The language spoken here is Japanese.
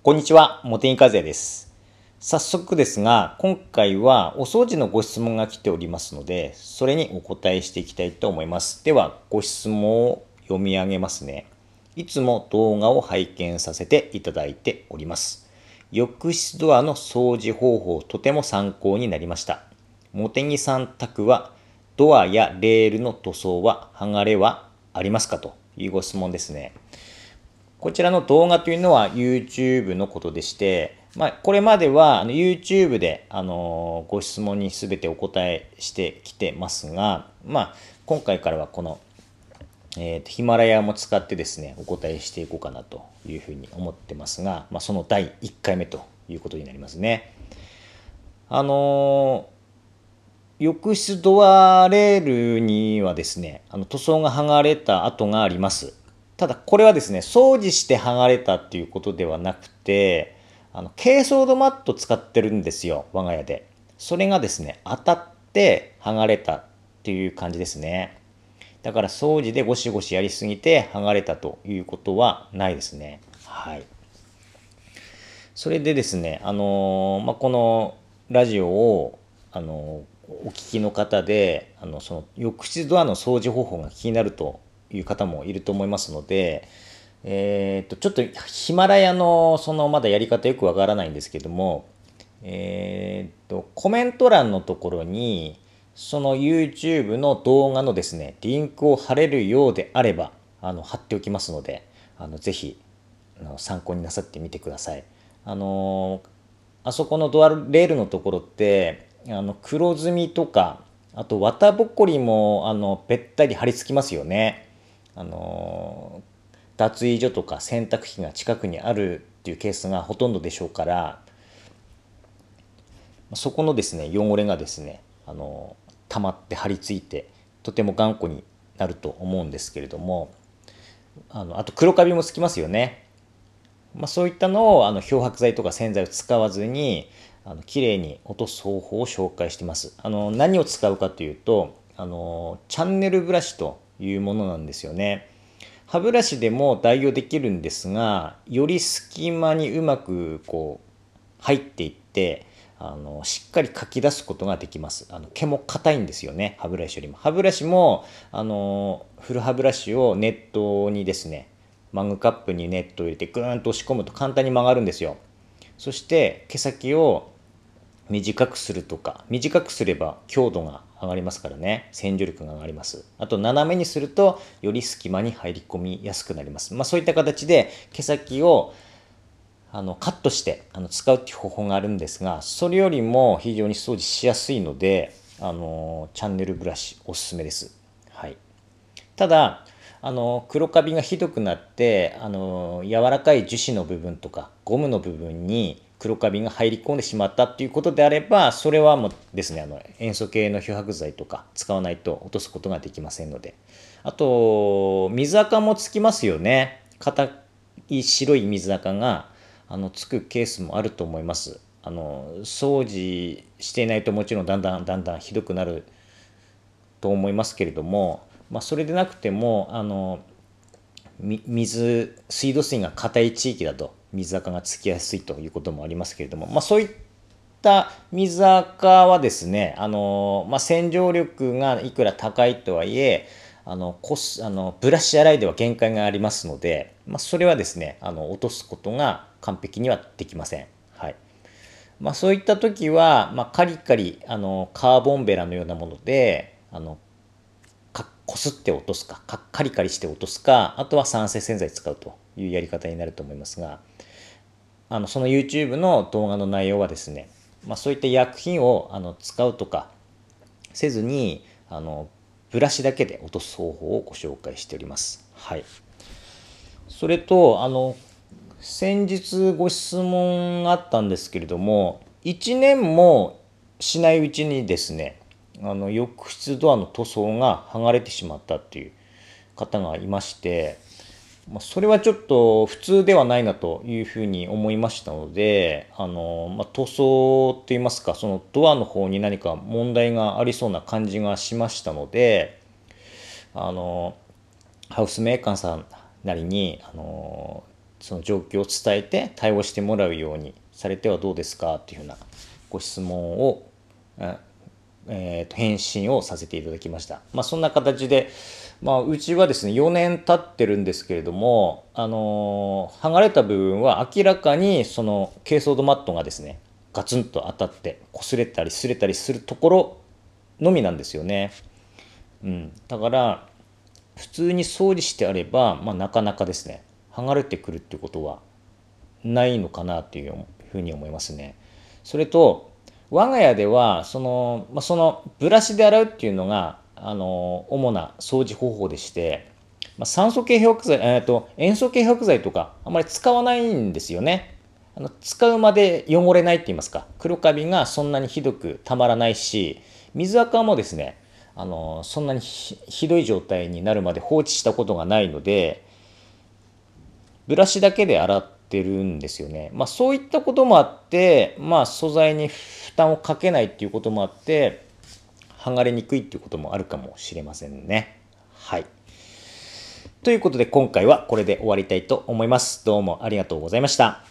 こんにちは、茂木和也です。早速ですが、今回はお掃除のご質問が来ておりますので、それにお答えしていきたいと思います。では、ご質問を読み上げますね。いつも動画を拝見させていただいております。浴室ドアの掃除方法、とても参考になりました。茂木さん宅は、ドアやレールの塗装は剥がれはありますか？というご質問ですね。こちらの動画というのは YouTube のことでして、まあ、これまでは YouTube で、あのご質問に全てお答えしてきてますが、まあ、今回からはこの、えーとヒマラヤも使ってですね、お答えしていこうかなというふうに思ってますが、まあ、その第1回目ということになりますね。あの浴室ドアレールにはですね、あの塗装が剥がれた跡があります。ただこれはですね、掃除して剥がれたっていうことではなくて、あの珪藻土マット使ってるんですよ、我が家で。それがですね、当たって剥がれたっていう感じですね。だから掃除でゴシゴシやりすぎて剥がれたということはないですね。はい。それでですね、あのーまあ、このラジオを、あのーお聞きの方で、あの、その浴室ドアの掃除方法が気になるという方もいると思いますので、えー、と、ちょっとヒマラヤのそのまだやり方よくわからないんですけども、えー、と、コメント欄のところに、その YouTube の動画のですね、リンクを貼れるようであれば、あの、貼っておきますので、あの、ぜひ、あの参考になさってみてください。あのあそこのドアレールのところって、あの黒ずみとか、あと綿ぼこりもあのべったり張り付きますよね。あの脱衣所とか洗濯機が近くにあるっていうケースがほとんどでしょうから、そこのですね汚れがですねあの溜まって張り付いてとても頑固になると思うんですけれどもあのあと黒カビもつきますよね。まあ、そういったのをあの漂白剤とか洗剤を使わずにあの綺麗に落とす方法を紹介してます。あの何を使うかというとあのチャンネルブラシというものなんですよね。歯ブラシでも代用できるんですがより隙間にうまくこう入っていってあのしっかりかき出すことができます。あの毛も硬いんですよね歯ブラシよりも。歯ブラシもあの古歯ブラシをネットにですねマグカップにネットを入れてグーンと押し込むと簡単に曲がるんですよ。そして毛先を短くするとか短くすれば強度が上がりますからね。洗浄力が上がります。あと斜めにするとより隙間に入り込みやすくなります。まあそういった形で毛先をあのカットしてあの使うっていう方法があるんですがそれよりも非常に掃除しやすいのであのチャンネルブラシおすすめです。はい。ただあの黒カビがひどくなってあの柔らかい樹脂の部分とかゴムの部分に黒カビが入り込んでしまったっていうことであればそれはもうですねあの塩素系の漂白剤とか使わないと落とすことができませんので。あと水垢もつきますよね。硬い白い水垢があのつくケースもあると思います。あの掃除していないともちろんだんだんだんだんひどくなると思いますけれども、まあ、それでなくてもあの水水道水が硬い地域だと水垢がつきやすいということもありますけれども、まあ、そういった水垢はですねあの、まあ、洗浄力がいくら高いとはいえあのコスあのブラシ洗いでは限界がありますので、まあ、それはですねあの落とすことが完璧にはできません。はいまあ、そういった時は、まあ、カリカリあのカーボンベラのようなものであのこすって落とすかカリカリして落とすかあとは酸性洗剤使うというやり方になると思いますがあのその YouTube の動画の内容はですね、まあ、そういった薬品をあの使うとかせずにあのブラシだけで落とす方法をご紹介しております。はい、それとあの先日ご質問あったんですけれども1年もしないうちにですねあの浴室ドアの塗装が剥がれてしまったっていう方がいまして、まあ、それはちょっと普通ではないなというふうに思いましたのであの、まあ、塗装といいますかそのドアの方に何か問題がありそうな感じがしましたのであのハウスメーカーさんなりにあのその状況を伝えて対応してもらうようにされてはどうですかっていうふうなご質問を、えー、と返信をさせていただきました。まあ、そんな形で、まあ、うちはですね4年経ってるんですけれども、あの剥がれた部分は明らかにその珪藻土マットがですねガツンと当たって擦れたり擦れたりするところのみなんですよね。うん、だから普通に掃除してあれば、まあ、なかなかですね剥がれてくるってことはないのかなっていうふうに思いますね。それと我が家ではその,、まあ、そのブラシで洗うっていうのがあの主な掃除方法でして、まあ、酸素系漂白剤、えーと、塩素系漂白剤とかあまり使わないんですよね。あの使うまで汚れないって言いますか黒カビがそんなにひどくたまらないし水垢もですねあのそんなにひどい状態になるまで放置したことがないのでブラシだけで洗っってるんですよね。まあそういったこともあって、まあ素材に負担をかけないっていうこともあって、剥がれにくいっていうこともあるかもしれませんね。はい。ということで今回はこれで終わりたいと思います。どうもありがとうございました。